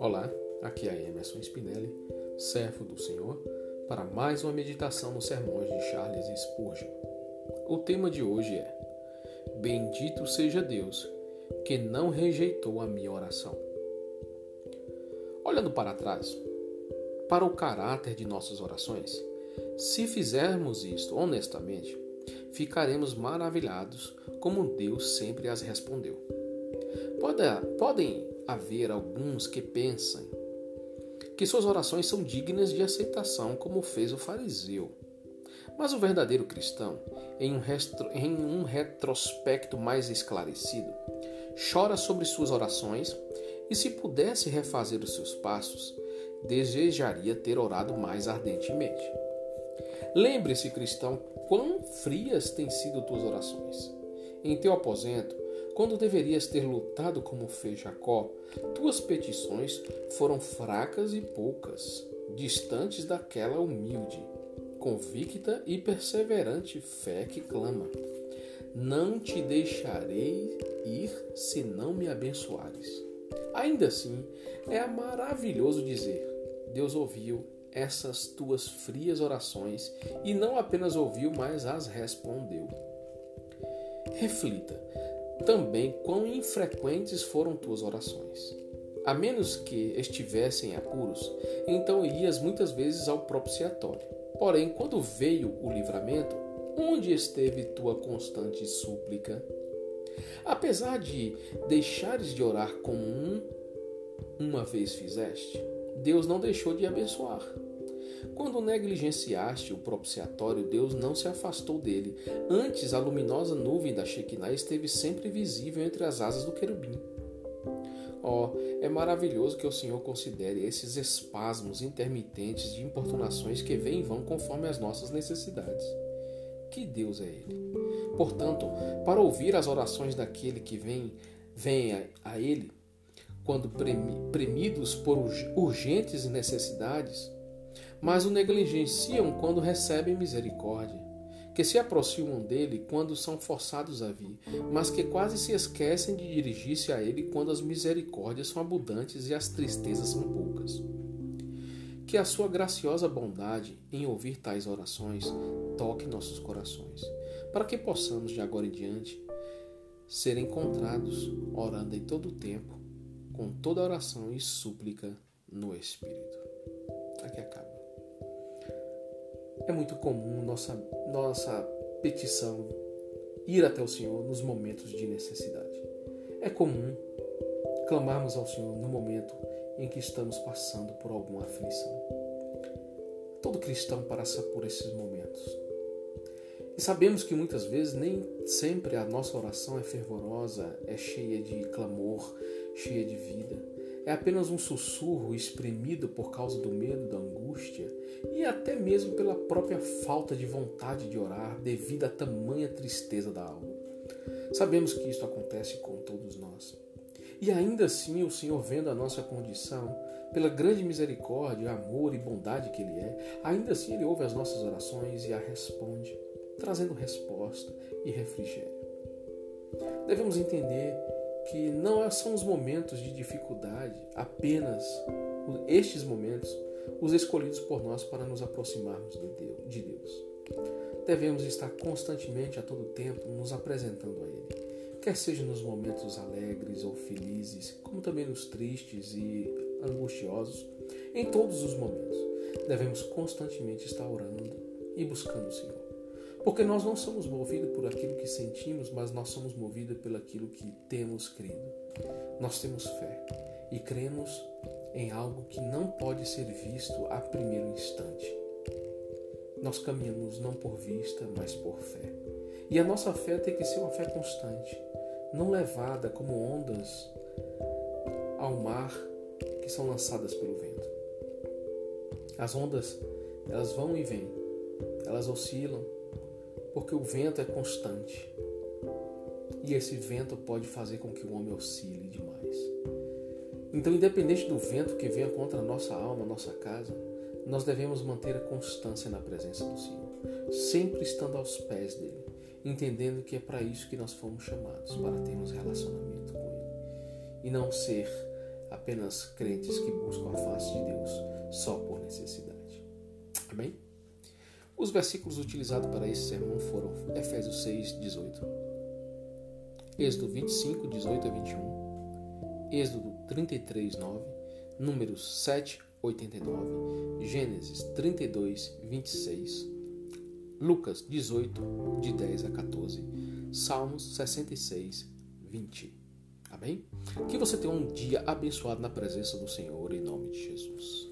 Olá, aqui é Emerson Spinelli, servo do Senhor, para mais uma meditação nos sermões de Charles Spurgeon. O tema de hoje é Bendito seja Deus que não rejeitou a minha oração. Olhando para trás, para o caráter de nossas orações, se fizermos isto honestamente, ficaremos maravilhados como Deus sempre as respondeu. Pode, podem haver alguns que pensem que suas orações são dignas de aceitação, como fez o fariseu. Mas o verdadeiro cristão, em um, em um retrospecto mais esclarecido, chora sobre suas orações e, se pudesse refazer os seus passos, desejaria ter orado mais ardentemente. Lembre-se, cristão, quão frias têm sido tuas orações. Em teu aposento, quando deverias ter lutado como fez Jacó, tuas petições foram fracas e poucas, distantes daquela humilde, convicta e perseverante fé que clama: Não te deixarei ir se não me abençoares. Ainda assim, é maravilhoso dizer: Deus ouviu essas tuas frias orações e não apenas ouviu, mas as respondeu. Reflita também quão infrequentes foram tuas orações. A menos que estivessem apuros, então ias muitas vezes ao propiciatório. Porém, quando veio o livramento, onde esteve tua constante súplica? Apesar de deixares de orar como um uma vez fizeste, Deus não deixou de abençoar. Quando negligenciaste o propiciatório, Deus não se afastou dele. Antes, a luminosa nuvem da Shekinah esteve sempre visível entre as asas do querubim. Oh, é maravilhoso que o Senhor considere esses espasmos intermitentes de importunações que vêm e vão conforme as nossas necessidades. Que Deus é Ele. Portanto, para ouvir as orações daquele que vem, vem a Ele, quando premidos por urgentes necessidades, mas o negligenciam quando recebem misericórdia, que se aproximam dele quando são forçados a vir, mas que quase se esquecem de dirigir-se a ele quando as misericórdias são abundantes e as tristezas são poucas. Que a sua graciosa bondade em ouvir tais orações toque nossos corações, para que possamos, de agora em diante, ser encontrados orando em todo o tempo com toda oração e súplica no Espírito. Aqui acaba. É muito comum nossa, nossa petição ir até o Senhor nos momentos de necessidade. É comum clamarmos ao Senhor no momento em que estamos passando por alguma aflição. Todo cristão passa por esses momentos. E sabemos que muitas vezes nem sempre a nossa oração é fervorosa, é cheia de clamor, cheia de vida. É apenas um sussurro exprimido por causa do medo, da angústia e até mesmo pela própria falta de vontade de orar devido à tamanha tristeza da alma. Sabemos que isso acontece com todos nós. E ainda assim, o Senhor, vendo a nossa condição, pela grande misericórdia, amor e bondade que Ele é, ainda assim Ele ouve as nossas orações e a responde, trazendo resposta e refrigério. Devemos entender que não são os momentos de dificuldade, apenas estes momentos, os escolhidos por nós para nos aproximarmos de Deus. Devemos estar constantemente, a todo tempo, nos apresentando a Ele, quer seja nos momentos alegres ou felizes, como também nos tristes e angustiosos, em todos os momentos. Devemos constantemente estar orando e buscando o Senhor. Porque nós não somos movidos por aquilo que sentimos, mas nós somos movidos pelo aquilo que temos crido. Nós temos fé e cremos em algo que não pode ser visto a primeiro instante. Nós caminhamos não por vista, mas por fé. E a nossa fé tem que ser uma fé constante, não levada como ondas ao mar que são lançadas pelo vento. As ondas, elas vão e vêm, elas oscilam, porque o vento é constante. E esse vento pode fazer com que o homem oscile demais. Então, independente do vento que venha contra a nossa alma, a nossa casa, nós devemos manter a constância na presença do Senhor, sempre estando aos pés dele, entendendo que é para isso que nós fomos chamados, para termos relacionamento com Ele e não ser apenas crentes que buscam a face de Deus só por necessidade. Amém? Os versículos utilizados para esse sermão foram Efésios 6, 18, Êxodo 25, 18 a 21, Êxodo 33, 9, Números 7, 89, Gênesis 32, 26, Lucas 18, de 10 a 14, Salmos 66, 20. Amém? Que você tenha um dia abençoado na presença do Senhor, em nome de Jesus.